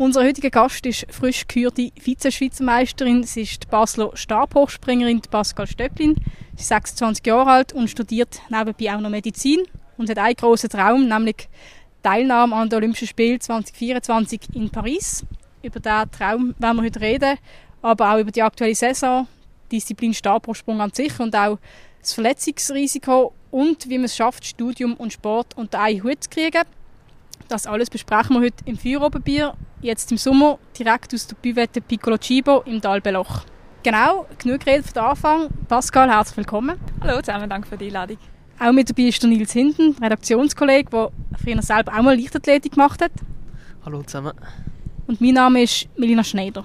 Unser heutiger Gast ist frisch gekürte Vize-Schweizermeisterin. Sie ist die Basler Stabhochspringerin Pascal Stöcklin. Sie ist 26 Jahre alt und studiert nebenbei auch noch Medizin und hat einen grossen Traum, nämlich Teilnahme an den Olympischen Spielen 2024 in Paris. Über diesen Traum werden wir heute reden, aber auch über die aktuelle Saison, die Disziplin Stabhochsprung an sich und auch das Verletzungsrisiko und wie man es schafft, Studium und Sport unter einen Hut zu kriegen. Das alles besprechen wir heute im Feuerobenbier, jetzt im Sommer, direkt aus der Büvette Piccolo Cibo im Dalbeloch. Genau, genug geredet für den Anfang. Pascal, herzlich willkommen. Hallo zusammen, danke für die Einladung. Auch mit dabei ist der Nils Hinten, Redaktionskollege, der früher selber auch mal Leichtathletik gemacht hat. Hallo zusammen. Und mein Name ist Melina Schneider.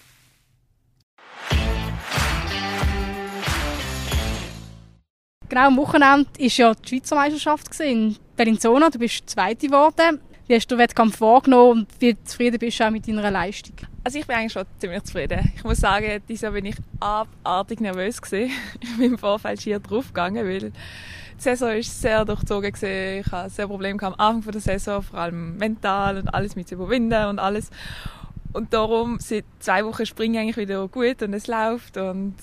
Genau, am Wochenende war ja die Schweizer Meisterschaft in Bellinzona. Du bist Zweite geworden. Wie hast du den Wettkampf wahrgenommen und wie zufrieden bist du auch mit deiner Leistung? Also ich bin eigentlich schon ziemlich zufrieden. Ich muss sagen, dieses Jahr bin ich abartig nervös gewesen. Ich bin im Vorfeld schier draufgegangen, weil die Saison war sehr durchzogen. Ich hatte sehr Probleme am Anfang der Saison, vor allem mental und alles mit zu überwinden und alles. Und darum, seit zwei Wochen springe ich eigentlich wieder gut und es läuft und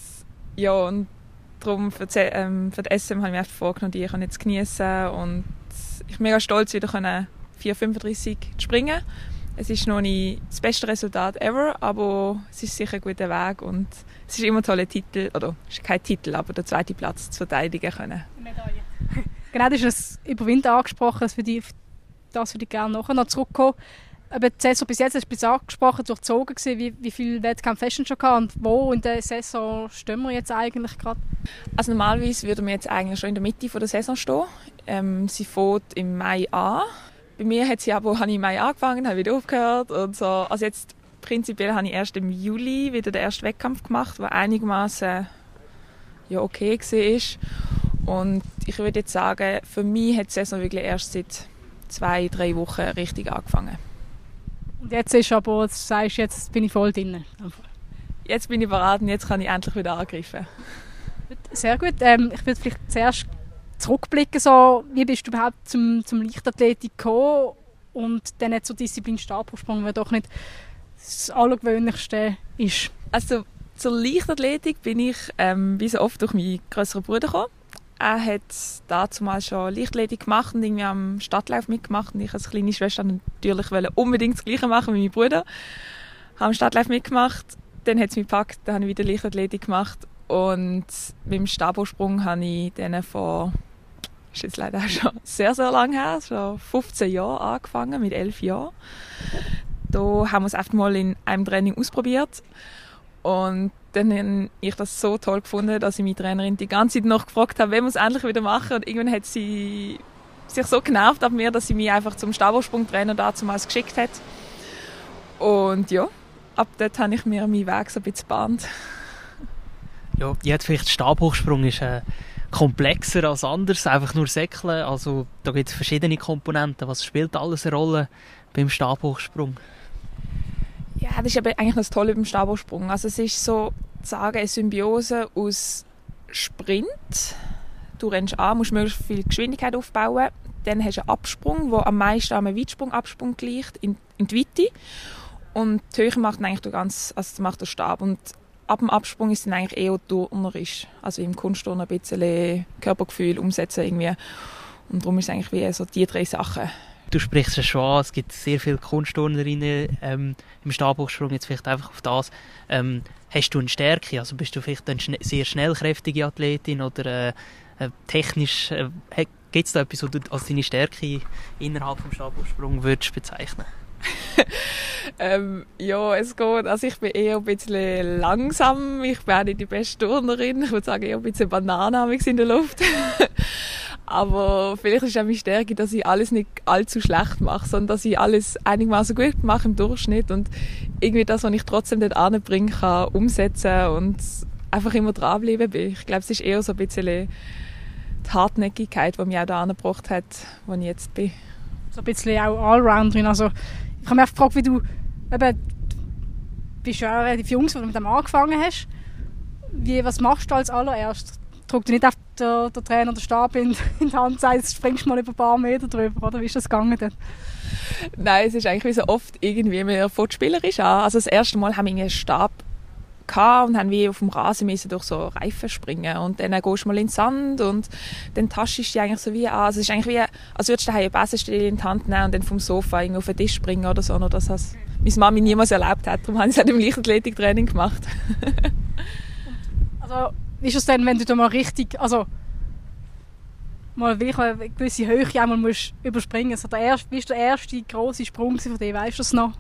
ja, und darum für, die, ähm, für die SM habe ich mir vorgenommen, die kann jetzt genießen und ich bin mega stolz, wieder 4,35 zu springen. Es ist noch nicht das beste Resultat ever, aber es ist sicher ein guter Weg und es ist immer ein toller Titel, oder es ist kein Titel, aber der zweite Platz zu verteidigen können. Medaille. genau, du hast das Überwinden angesprochen, dass für die, das würde ich gerne nachher noch zurückkommen. Aber die Saison bis jetzt, du es angesprochen, durchzogen gewesen. Wie, wie viele Wettkämpfe hast du schon gehabt und wo in der Saison stehen wir jetzt eigentlich gerade? Also normalerweise würden wir jetzt eigentlich schon in der Mitte der Saison stehen. Ähm, sie fängt im Mai an. Bei mir hat sie aber, habe ich im Mai angefangen, habe wieder aufgehört und so. Also jetzt prinzipiell habe ich erst im Juli wieder den ersten Wettkampf gemacht, der einigermaßen ja okay war. Und ich würde jetzt sagen, für mich hat die Saison wirklich erst seit zwei, drei Wochen richtig angefangen. Und jetzt ist aber, du sagst, jetzt bin ich voll drin. Jetzt bin ich bereit und jetzt kann ich endlich wieder angreifen. Sehr gut. Ähm, ich würde vielleicht zuerst zurückblicken, so, wie bist du überhaupt zum, zum Leichtathletik gekommen und dann nicht zur Disziplin Stabhochsprung, weil doch nicht das Allergewöhnlichste ist. Also zur Leichtathletik bin ich ähm, wie so oft durch meinen größeren Bruder gekommen. Er hat dazu mal schon Leichtathletik gemacht und irgendwie am Stadtlauf mitgemacht. Und ich als kleine Schwester natürlich wollte unbedingt das Gleiche machen wie mein Bruder. Habe am Stadtlauf mitgemacht. Dann hat es mich gepackt, dann habe ich wieder Leichtathletik gemacht. Und dem Stabhochsprung habe ich dann vor, ist jetzt leider auch schon sehr, sehr lange her, schon 15 Jahre angefangen, mit 11 Jahren. Da haben wir es einfach mal in einem Training ausprobiert. Und dann habe ich das so toll gefunden, dass ich meine Trainerin die ganze Zeit noch gefragt habe, wir es endlich wieder machen. Und irgendwann hat sie sich so genervt ab mir, dass sie mich einfach zum Stabhochsprungtrainer damals geschickt hat. Und ja, ab dort habe ich mir meinen Weg so ein bisschen gebahnt. Ja, jetzt vielleicht Stabhochsprung ist äh, komplexer als anders, einfach nur Säckeln. Also da gibt es verschiedene Komponenten. Was spielt alles eine Rolle beim Stabhochsprung? Ja, das ist aber eigentlich das Tolle beim Stabhochsprung. Also es ist so, sagen, eine Symbiose aus Sprint. Du rennst an, musst möglichst viel Geschwindigkeit aufbauen. Dann hast du einen Absprung, der am meisten am Weitsprungabsprung gleicht, in, in die Weite. Und die Höhe macht eigentlich der ganz, also macht der Stab. Und ab dem Absprung ist dann eigentlich eher turnerisch. Also im Kunstturnen ein bisschen Körpergefühl umsetzen irgendwie. Und darum ist es eigentlich wie so die drei Sachen. Du sprichst es schon an, es gibt sehr viele Kunstturnerinnen ähm, im Stabhochsprung, jetzt vielleicht einfach auf das. Ähm, hast du eine Stärke? Also bist du vielleicht eine schn sehr schnellkräftige Athletin oder äh, äh, technisch, äh, gibt es da etwas, was du als deine Stärke innerhalb des Stabhochsprung würdest bezeichnen ähm, ja, es geht. Also ich bin eher ein bisschen langsam. Ich bin auch nicht die beste Turnerin. Ich würde sagen, eher ein bisschen Banane in der Luft. Aber vielleicht ist auch meine Stärke, dass ich alles nicht allzu schlecht mache, sondern dass ich alles einigermaßen gut mache im Durchschnitt und irgendwie das, was ich trotzdem dort anbringen kann, umsetzen und einfach immer dranbleiben bin. Ich glaube, es ist eher so ein bisschen die Hartnäckigkeit, die mich auch da angebracht hat, wo ich jetzt bin. So ein bisschen auch Allrounderin. Also, ich habe mich gefragt, wie du eben, bist ja relativ jung, als du mit dem angefangen hast. Wie, was machst du als allererstes? Druck du nicht auf der, der Trainer den Stab in, in die Hand und sagst, springst mal über ein paar Meter drüber, oder wie ist das gegangen dann? Nein, es ist eigentlich wie so oft irgendwie, man fängt spielerisch an. Also das erste Mal haben wir einen Stab und haben wie auf dem Rasen müssen durch so Reifen springen und dann gehst du mal in den Sand und dann taschst du dich eigentlich so wie an. Also es ist eigentlich wie, als würdest du daheim eine in die Hand nehmen und dann vom Sofa auf den Tisch springen oder so. Oder das meine Mami niemals erlebt hat, darum haben sie es im Leichtathletiktraining gemacht. also ist es denn, wenn du da mal richtig, also mal wirklich eine gewisse Höhe einmal musst überspringen musst? Also wie war der erste grosse Sprung von dir, weißt du das noch?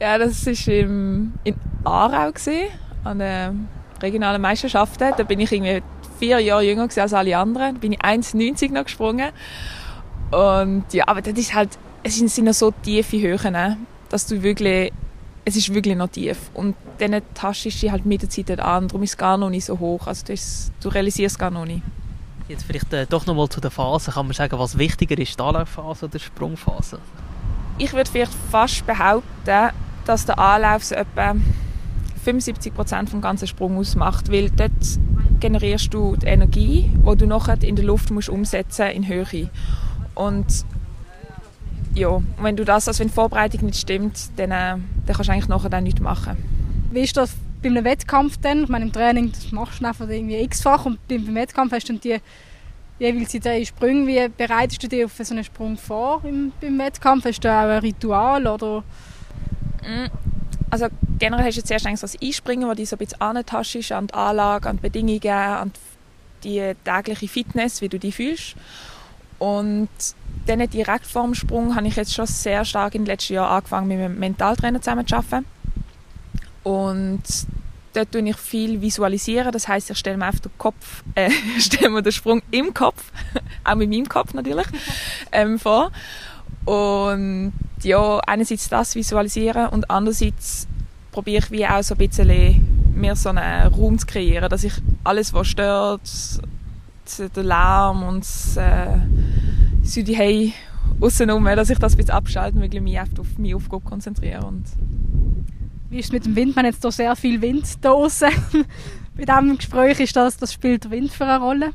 Ja, das war im, in Aarau, gewesen, an den regionalen Meisterschaften. Da bin ich irgendwie vier Jahre jünger als alle anderen. Da bin ich 1,90 noch gesprungen. Und ja, aber das ist halt, es sind noch so tiefe Höhen, ne, dass du wirklich, es ist wirklich noch tief. Und dann tastest du halt mit der Zeit an, darum ist es gar noch nicht so hoch. Also das, du realisierst es gar noch nicht. Jetzt vielleicht äh, doch nochmal zu der Phase. Kann man sagen, was wichtiger ist, die Anlaufphase oder die Sprungphase? Ich würde vielleicht fast behaupten, dass der Anlauf so etwa 75 Prozent vom ganzen Sprung ausmacht, weil dort generierst du die Energie, die du nachher in der Luft musst umsetzen in Höhe. Und ja, wenn du das, also wenn die Vorbereitung nicht stimmt, dann, äh, dann kannst du eigentlich nachher dann nichts machen. Wie ist das bei einem Wettkampf denn? Ich meine, im Training das machst du einfach irgendwie x-fach und beim Wettkampf hast du dann die jeweils die drei Sprünge. Wie bereitest du dich auf so einen Sprung vor im, beim Wettkampf? Hast du auch ein Ritual oder Mm, also generell hast du zuerst eigentlich so das Einspringen, wo du so ein bisschen antastest an die Anlage, an die Bedingungen, an die tägliche Fitness, wie du dich fühlst. Und dann direkt vor dem Sprung habe ich jetzt schon sehr stark in den letzten Jahren angefangen, mit einem Mentaltrainer zusammenzuarbeiten. Und dort tue ich viel visualisieren. Das heißt, ich stelle mir einfach den Kopf, äh, stelle mir den Sprung im Kopf, auch mit meinem Kopf natürlich, ähm, vor. Und ja, einerseits das visualisieren und andererseits probiere ich wie auch so ein bisschen mir so einen Raum zu kreieren, dass ich alles, was stört, der Lärm und das äh, Südihei außenrum, dass ich das ein bisschen abschalte und wirklich mich auf meine Aufgabe konzentriere. Und Wie ist es mit dem Wind? Man hat jetzt hier sehr viel Wind draußen. bei diesem Gespräch ist das, das spielt der Wind für eine Rolle?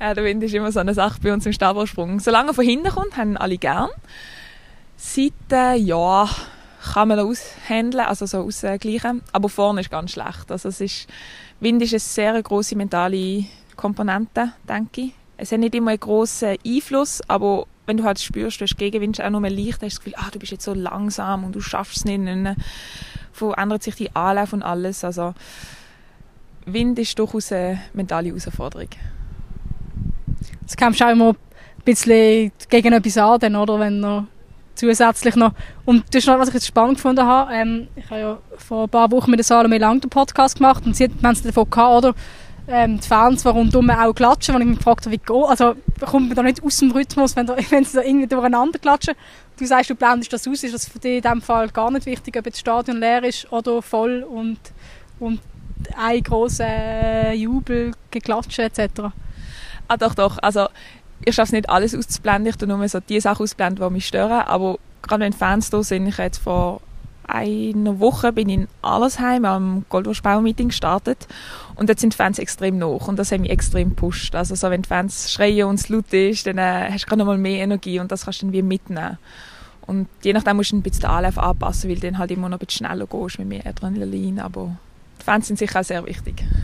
Ja, der Wind ist immer so eine Sache bei uns im Stabhochsprung. Solange er von hinten kommt, haben alle gern. Seite, ja, kann man aushandeln, also so ausgleichen. Aber vorne ist ganz schlecht. Also es ist, Wind ist eine sehr grosse mentale Komponente, denke ich. Es hat nicht immer einen grossen Einfluss, aber wenn du halt spürst, du hast Gegenwind auch nur leicht, hast du das Gefühl, ah, du bist jetzt so langsam und du schaffst es nicht. Und verändert sich die Anlauf und alles. Also Wind ist durchaus eine mentale Herausforderung. Es kämpfst auch immer ein bisschen gegen etwas an, oder? Wenn noch zusätzlich noch. Und das ist noch, was ich jetzt spannend gefunden habe. Ähm, ich habe ja vor ein paar Wochen mit der Salome Lang den Podcast gemacht und sie hat, wenn es davon gehabt, oder? Ähm, die Fans, die rundum auch klatschen, wo ich mich gefragt habe, wie geht Also, kommt man da nicht aus dem Rhythmus, wenn, da, wenn sie da irgendwie durcheinander klatschen? Du sagst, du blendest das aus, ist das für dich in diesem Fall gar nicht wichtig, ob das Stadion leer ist oder voll und, und ein grosser Jubel, Geklatsche etc.? Ah, doch, doch. Also, ich schaffe es nicht alles auszublenden. Ich tue nur so die Sachen ausblenden, die mich stören. Aber gerade wenn Fans da sind, ich jetzt vor einer Woche bin ich in Allersheim am Goldwurstbau-Meeting gestartet und dort sind die Fans extrem noch und das hat mich extrem gepusht. Also so, wenn die Fans schreien und es laut ist, dann äh, hast du gerade noch mal mehr Energie und das kannst du dann wie mitnehmen. Und je nachdem musst du ein bisschen den Anlauf anpassen, weil dann halt immer noch ein bisschen schneller gehst mit mehr Adrenalin, aber die Fans sind sicher auch sehr wichtig.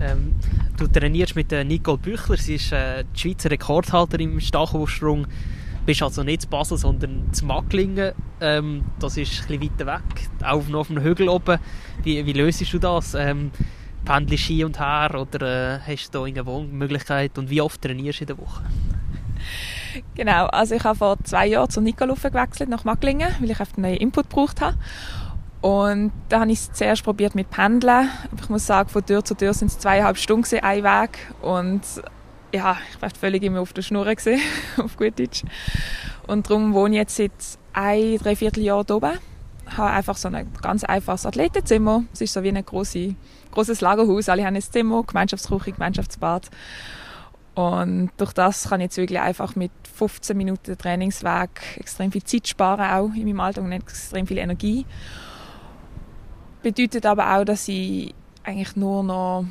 Ähm, du trainierst mit äh, Nicole Büchler, sie ist äh, die Schweizer Rekordhalterin im Stachelsprung. Bist also nicht zu Basel, sondern zu Macklingen. Ähm, das ist ein bisschen weiter weg, auch noch auf dem Hügel oben. Wie, wie löst du das? Ähm, pendelst Ski und her oder äh, hast du da eine Wohnmöglichkeit und wie oft trainierst du in der Woche? Genau, also ich habe vor zwei Jahren zur Nicole gewechselt nach Macklingen, weil ich einen neuen Input gebraucht habe. Und da habe ich es zuerst probiert mit Pendeln. Ich muss sagen, von Tür zu Tür sind es zweieinhalb Stunden ein Weg. Und ja, ich war völlig immer auf der Schnur gewesen, auf gut Deutsch. Und darum wohne ich jetzt seit ein, dreiviertel Jahr hier oben. Ich habe einfach so ein ganz einfaches Athletenzimmer. Es ist so wie ein großes, großes Lagerhaus. Alle haben ein Zimmer, Gemeinschaftsküche, Gemeinschaftsbad. Und durch das kann ich jetzt wirklich einfach mit 15 Minuten Trainingsweg extrem viel Zeit sparen, auch in meinem Alltag und extrem viel Energie. Bedeutet aber auch, dass ich eigentlich nur noch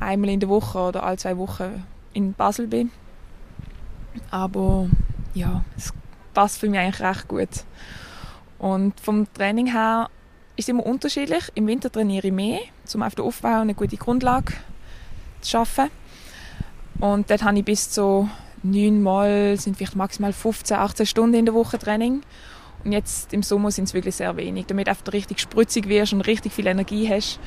einmal in der Woche oder alle zwei Wochen in Basel bin. Aber ja, es passt für mich eigentlich recht gut. Und vom Training her ist es immer unterschiedlich. Im Winter trainiere ich mehr, um auf den Aufbau eine gute Grundlage zu schaffen. Und dort habe ich bis zu neun Mal, sind vielleicht maximal 15, 18 Stunden in der Woche Training. Und jetzt im Sommer sind es wirklich sehr wenig. Damit du richtig spritzig wirst und richtig viel Energie hast,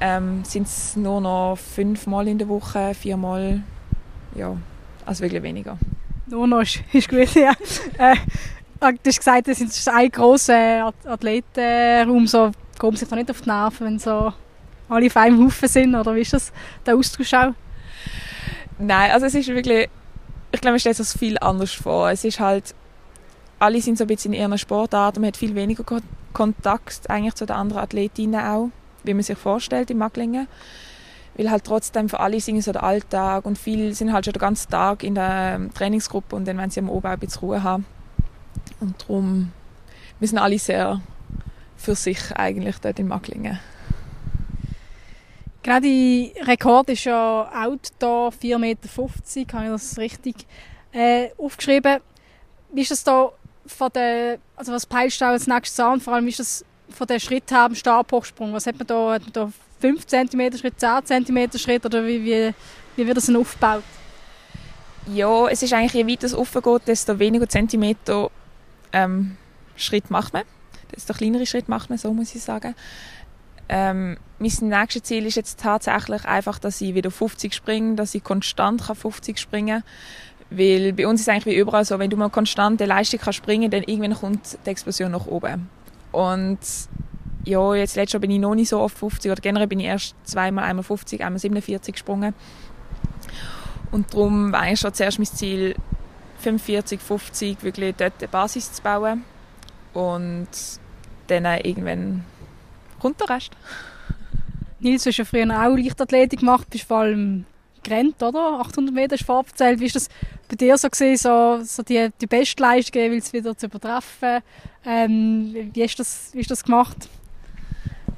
ähm, sind es nur noch fünfmal in der Woche, viermal, ja, also wirklich weniger. Nur noch ist, ist gut, ja. äh, du hast gesagt, es ist ein grosser Athletenraum, so kommen sich da nicht auf die Nerven, wenn so alle auf einem Haufen sind, oder wie ist das, der Austausch auch? Nein, also es ist wirklich, ich glaube, man stellt sich das viel anders vor. Es ist halt, alle sind so ein bisschen in ihren Sportarten, man hat viel weniger Kontakt eigentlich zu den anderen Athletinnen auch wie man sich vorstellt in Macklingen. Weil halt trotzdem für alle sind so der Alltag und viele sind halt schon den ganzen Tag in der ähm, Trainingsgruppe und dann wenn sie am Oben ein bisschen Ruhe haben. Und darum, sind alle sehr für sich eigentlich dort in Macklingen. Genau, die Rekord ist ja Outdoor 4,50 Meter, habe ich das richtig äh, aufgeschrieben. Wie ist das da von der, also was peilst du als nächstes an? Vor allem ist das von den Schritt haben, Stabhochsprung? Was hat man da? Hat man da 5 cm Schritt, 10 cm Schritt oder wie, wie, wie wird das denn aufgebaut? Ja, es ist eigentlich, je weiter es offen geht, desto weniger Zentimeter ähm, Schritt macht man. Desto kleinere Schritt macht man, so muss ich sagen. Ähm, mein nächstes Ziel ist jetzt tatsächlich einfach, dass ich wieder 50 springe, dass ich konstant 50 springen kann. Weil bei uns ist es eigentlich wie überall so, wenn du mal konstant eine Leistung kannst springen dann irgendwann kommt die Explosion nach oben. Und ja, jetzt letztes Jahr bin ich noch nicht so oft 50 oder generell bin ich erst zweimal, einmal 50, einmal 47 gesprungen. Und darum war eigentlich schon zuerst mein Ziel, 45, 50 wirklich dort eine Basis zu bauen. Und dann irgendwann kommt der Rest. Nils, du hast ja früher auch Leichtathletik gemacht, bist vor allem gerannt, oder? 800 Meter ist vorzählt. Wie war das bei dir so, gewesen, so, so die, die Bestleistung jeweils wieder zu übertreffen? Ähm, wie, hast das, wie du das gemacht?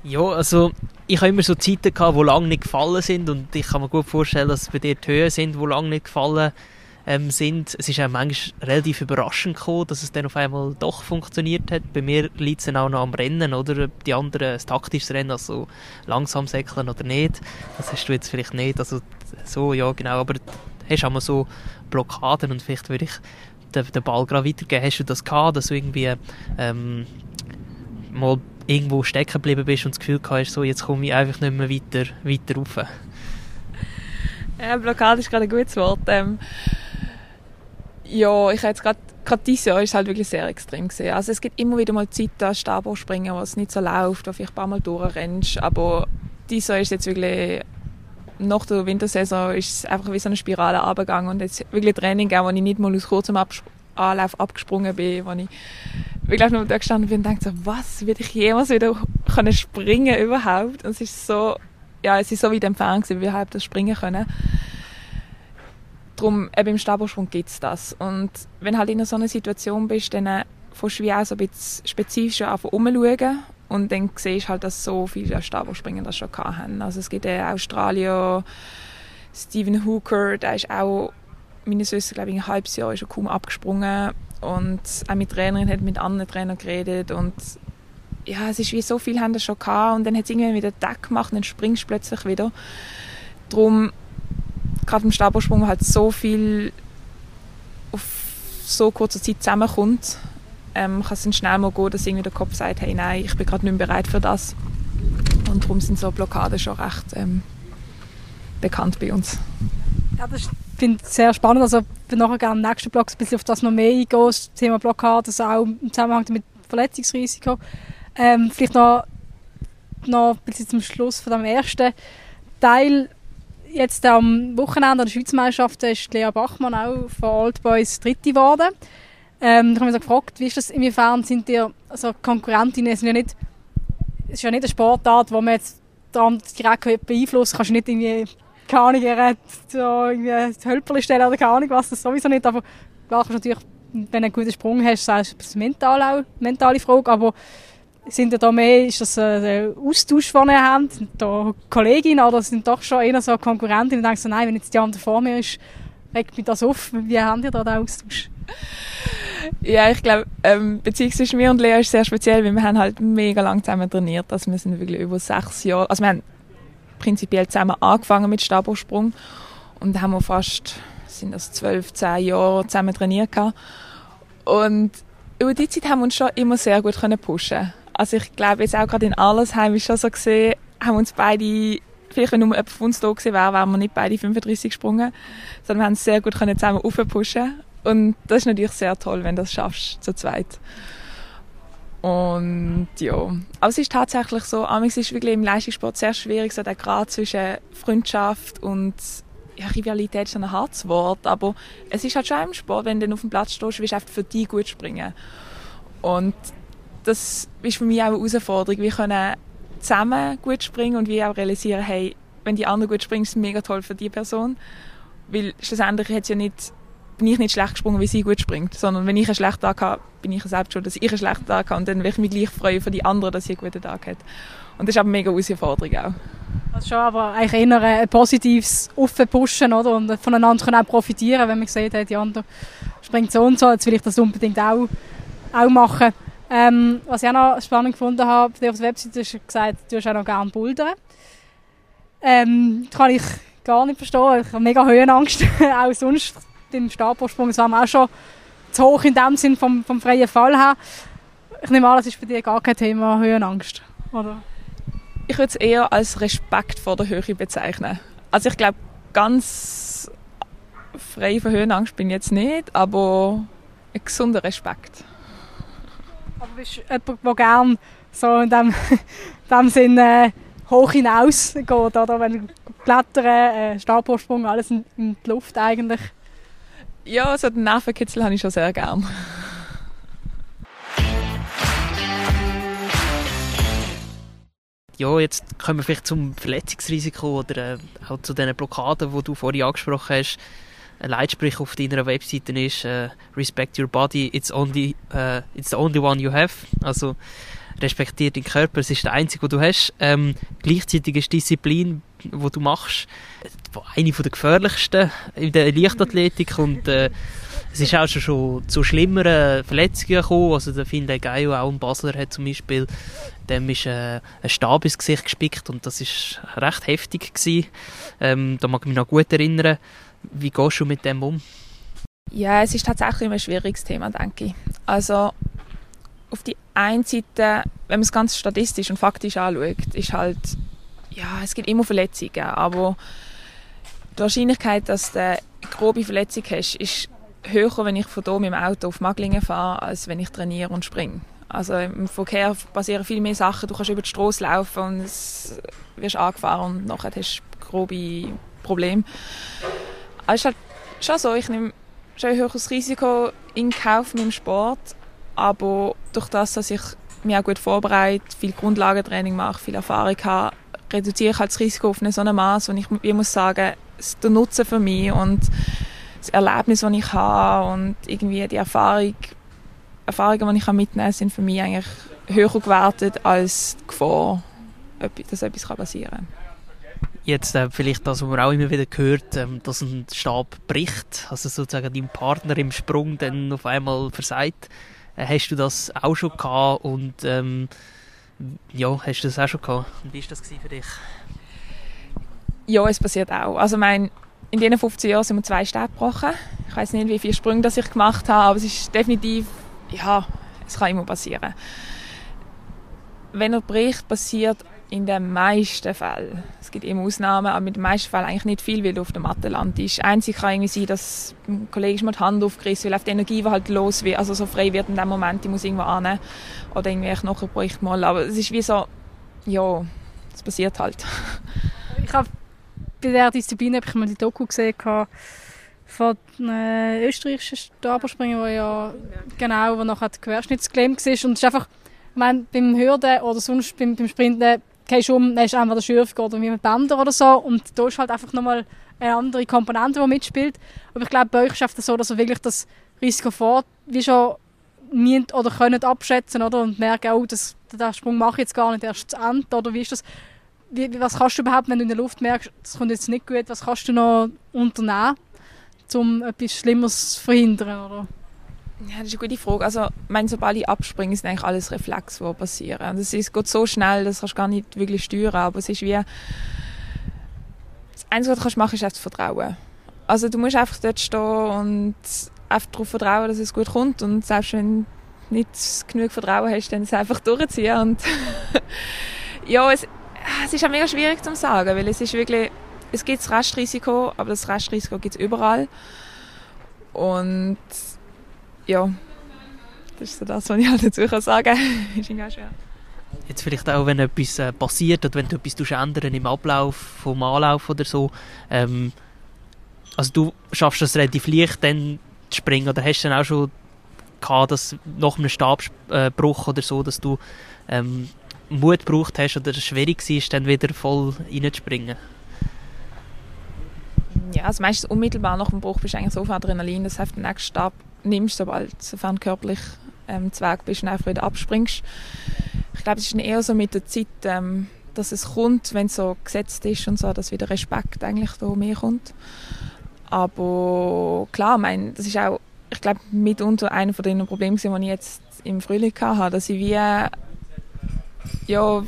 Ja, also ich habe immer so Zeiten gehabt, die lange nicht gefallen sind und ich kann mir gut vorstellen, dass bei dir die Höhen sind, die lange nicht gefallen ähm, sind. Es ist auch manchmal relativ überraschend gekommen, dass es dann auf einmal doch funktioniert hat. Bei mir liegt es dann auch noch am Rennen, oder? Die anderen, das taktische Rennen, also langsam säckeln oder nicht. Das hast du jetzt vielleicht nicht, also so, ja genau, aber hast auch mal so Blockaden und vielleicht würde ich den, den Ball gerade weitergeben. Hast du das gehabt, dass du irgendwie ähm, mal irgendwo stecken geblieben bist und das Gefühl hast, so, jetzt komme ich einfach nicht mehr weiter, weiter rauf? Ja, Blockade ist gerade ein gutes Wort. Ähm, ja, ich habe jetzt gerade gerade dieses Jahr ist halt wirklich sehr extrem gesehen. Also es gibt immer wieder mal Zeiten an Stabhoch springen, wo es nicht so läuft, wo vielleicht ein paar Mal durchrennst, aber dieses Jahr ist jetzt wirklich nach der Wintersaison ist es einfach wie so eine Spirale runtergegangen und jetzt wirklich Training wo ich nicht mal aus kurzem Anlauf abgesprungen bin, wo ich wirklich nur da gestanden bin und dachte so, was, will ich jemals wieder können springen überhaupt? Und es ist so, ja, es ist so weit entfernt gewesen, wie wir überhaupt das springen können. Darum, eben im Stabhochsprung gibt es das. Und wenn halt in so einer Situation bist, dann äh, fährst du wie auch so ein bisschen spezifischer einfach umschauen und dann siehst du halt, dass so viele Stabhochspringer das schon hatten. Also es gibt einen Australier, Stephen Hooker, der ist auch meines Wissens, glaube ich, ein halbes Jahr ist er kaum abgesprungen und auch mit Trainerin hat mit anderen Trainern geredet und ja, es ist wie so viele haben das schon gehabt und dann hat es irgendwie wieder Deck gemacht und dann springst du plötzlich wieder. Darum, gerade im Stabhochsprung halt so viel auf so kurzer Zeit zusammenkommt, ähm, kann es dann schnell mal gehen, dass irgendwie der Kopf sagt, hey, nein, ich bin gerade nicht mehr bereit für das. Und darum sind so Blockaden schon recht ähm, bekannt bei uns. Ja, das finde ich sehr spannend. Also ich nachher gerne im nächsten Blog ein bisschen auf das noch mehr eingehen, das Thema Blockade, also auch im Zusammenhang mit Verletzungsrisiko. Ähm, vielleicht noch, noch ein bisschen zum Schluss von dem ersten Teil jetzt am Wochenende an der Schweizer Meisterschaft ist Lea Bachmann auch von Old Boys Dritte geworden. Ähm, ich habe mich gefragt, wie ist das, inwiefern sind dir also Konkurrentinnen, sind ja nicht, es ist ja nicht eine Sportart, wo man jetzt direkt beeinflussen kann, kannst du nicht irgendwie, keine Ahnung, so irgendwie Hölperli stellen oder keine Ahnung was, das sowieso nicht, aber klar kannst natürlich, wenn du einen guten Sprung hast, sagst du, ist mental auch, mentale Frage, aber sind da mehr, ist das ein Austausch, den ihr habt? Sind da Kolleginnen oder sind doch schon eher so Konkurrentinnen und denken so, nein, wenn jetzt die andere vor mir ist, regt mich das auf. Wie habt ihr da den Austausch? Ja, ich glaube, ähm, Beziehung zwischen mir und Lea ist sehr speziell, weil wir haben halt mega lang zusammen trainiert. Also wir sind wirklich über sechs Jahre, also wir haben prinzipiell zusammen angefangen mit Stabhochsprung und haben wir fast, sind das zwölf, zehn Jahre zusammen trainiert. Und über die Zeit haben wir uns schon immer sehr gut können pushen. Also ich glaube jetzt auch gerade in Allersheim ist schon so gesehen, haben uns beide vielleicht wenn nur jemand von uns da gewesen wäre, wären wir nicht beide 35 gesprungen, sondern wir haben es sehr gut können zusammen aufpushen und das ist natürlich sehr toll, wenn du das schaffst, zu zweit. Und ja, aber es ist tatsächlich so, amigs ist wirklich im Leistungssport sehr schwierig, so der Grad zwischen Freundschaft und ja, Rivalität ist ein hartes Wort, aber es ist halt schon im Sport, wenn du auf dem Platz stehst, willst du einfach für dich gut springen. Und das ist für mich auch eine Herausforderung. Wir können zusammen gut springen und wir auch realisieren, hey, wenn die andere gut springt, ist es mega toll für die Person. Weil schlussendlich hat ja nicht bin ich nicht schlecht gesprungen, weil sie gut springt, sondern wenn ich einen schlechten Tag habe, bin ich selbst schon, dass ich einen schlechten Tag habe und dann will ich mich gleich freuen für die andere, dass sie einen guten Tag hat. Und das ist aber eine mega Herausforderung auch. Also schon aber eigentlich eher ein positives Aufpushen, oder? Und voneinander können auch profitieren, wenn man sieht, die andere springt so und so, jetzt will ich das unbedingt auch, auch machen. Ähm, was ich auch noch spannend gefunden habe, auf der Webseite hast du gesagt, du hast auch noch gerne Bouldern. Ähm, das kann ich gar nicht verstehen. Ich habe mega Höhenangst, auch sonst im Stabhochsprung. Das war mir auch schon zu hoch in dem Sinn vom, vom freien Fall her. Ich nehme an, das ist bei dir gar kein Thema Höhenangst, oder? Ich würde es eher als Respekt vor der Höhe bezeichnen. Also ich glaube, ganz frei von Höhenangst bin ich jetzt nicht, aber ein gesunder Respekt. Aber bist du jemand, der gerne so in dem, dem Sinn äh, hoch hinaus geht, oder? Wenn Klettern, äh, Stabhochsprung, alles in, in die Luft eigentlich. Ja, so den Nervenkitzel habe ich schon sehr gern. Ja, jetzt kommen wir vielleicht zum Verletzungsrisiko oder äh, auch zu den Blockaden, die du vorhin angesprochen hast. Ein Leitspruch auf deiner Webseite ist äh, Respect your body, it's, only, uh, it's the only one you have. Also respektiert deinen Körper, es ist der einzige, den du hast. Ähm, gleichzeitig ist Disziplin, die du machst, eine der gefährlichsten in der Leichtathletik und äh, es ist auch schon, zu schlimmeren Verletzungen gekommen. Also der Finn Gaio, auch ein Basler, hat zum Beispiel, dem ist äh, ein Stab ins Gesicht gespickt und das ist recht heftig gewesen. Ähm, da mag ich mich noch gut erinnern. Wie gehst du mit dem um? Ja, es ist tatsächlich ein schwieriges Thema, denke ich. Also auf die einen Seite, wenn man es ganz statistisch und faktisch anschaut, ist halt, ja, es gibt immer Verletzungen, aber die Wahrscheinlichkeit, dass du eine grobe Verletzung hast, ist höher, wenn ich von hier mit dem Auto auf Maglingen fahre, als wenn ich trainiere und springe. Also im Verkehr passieren viel mehr Sachen. Du kannst über die Straße laufen und es wirst angefahren und nachher hast du grobe Probleme. Aber es ist halt schon so, ich nehme schon ein höheres Risiko in Kauf mit dem Sport, aber durch das, dass ich mich auch gut vorbereite, viel Grundlagentraining mache, viel Erfahrung habe, reduziere ich halt das Risiko auf eine so ein Maß, und ich, ich muss sagen, der Nutzen für mich und das Erlebnis, das ich habe und irgendwie die Erfahrung, Erfahrungen, die ich mitnehmen kann, sind für mich eigentlich höher gewertet als die Gefahr, dass etwas passieren kann. Jetzt äh, vielleicht das, was man auch immer wieder hört, ähm, dass ein Stab bricht, also sozusagen dein Partner im Sprung dann auf einmal versagt. Äh, hast du das auch schon gehabt und ähm, ja, hast du das auch schon gehabt? Und wie war das für dich? Ja, es passiert auch. Also mein, in diesen 15 Jahren sind wir zwei Stäbe gebrochen. Ich weiß nicht, wie viele Sprünge das ich gemacht habe, aber es ist definitiv, ja, es kann immer passieren. Wenn er bricht, passiert in den meisten Fällen. Es gibt immer Ausnahmen, aber in den meisten Fällen eigentlich nicht viel, weil du auf der Matte landest. Einzig kann irgendwie sein, dass ein Kollege mal die Hand aufgerissen weil auf die Energie die halt los wird, also so frei wird in dem Moment, ich muss irgendwo an oder irgendwie Knochen bricht mal. Aber es ist wie so, ja, es passiert halt. Ich habe bei dieser Disziplin habe ich mal die Doku gesehen von einem österreichischen Stabhochspringer, der ja genau, wo nachher querschnittsgelähmt war. Und es ist einfach, ich meine, beim Hürden oder sonst beim, beim Sprinten gehst um, dann ist einfach der Schürf oder wie mit Bänder oder so. Und da ist halt einfach nochmal eine andere Komponente, die mitspielt. Aber ich glaube, bei euch schafft es so, dass ihr wirklich das Risiko vor, wie schon müssen oder können abschätzen oder? und merken, oh, das, den Sprung mache ich jetzt gar nicht erst zu Ende. Oder wie ist das? Wie, was kannst du überhaupt, wenn du in der Luft merkst, das kommt jetzt nicht gut, was kannst du noch unternehmen, um etwas Schlimmeres zu verhindern? Oder? Ja, das ist eine gute Frage. Also, ich sobald ich abspringe, ist eigentlich alles Reflex, die passieren. Und es geht so schnell, das kannst du gar nicht wirklich steuern. Aber es ist wie, das Einzige, was du machen kannst, ist einfach Vertrauen. Also, du musst einfach dort stehen und einfach darauf vertrauen, dass es gut kommt. Und selbst wenn du nicht genug Vertrauen hast, dann es einfach durchziehen. Und ja, es, es ist auch mega schwierig zu sagen, weil es ist wirklich, es gibt das Restrisiko, aber das Restrisiko gibt es überall. Und ja, das ist so das, was ich halt dazu kann sagen kann. ist irgendwie schwer. Jetzt vielleicht auch, wenn etwas äh, passiert oder wenn du etwas ändern im Ablauf vom Anlauf oder so. Ähm, also du schaffst das relativ leicht, dann zu springen oder hast du dann auch schon gehabt, dass nach einem Stabbruch oder so, dass du ähm, Mut gebraucht hast oder es schwierig war, dann wieder voll reinzuspringen? Ja, also meistens unmittelbar nach dem Bruch bist du eigentlich so auf Adrenalin, dass du den nächsten Stab nimmst, sobald sofern körperlich ähm, zu Weg bist und einfach wieder abspringst. Ich glaube, es ist eher so mit der Zeit, ähm, dass es kommt, wenn es so gesetzt ist und so, dass wieder Respekt eigentlich da mehr kommt. Aber klar, mein, das ist auch, ich glaube, mitunter einer von den Problemen, die ich jetzt im Frühling hatte, dass ich wie, ja,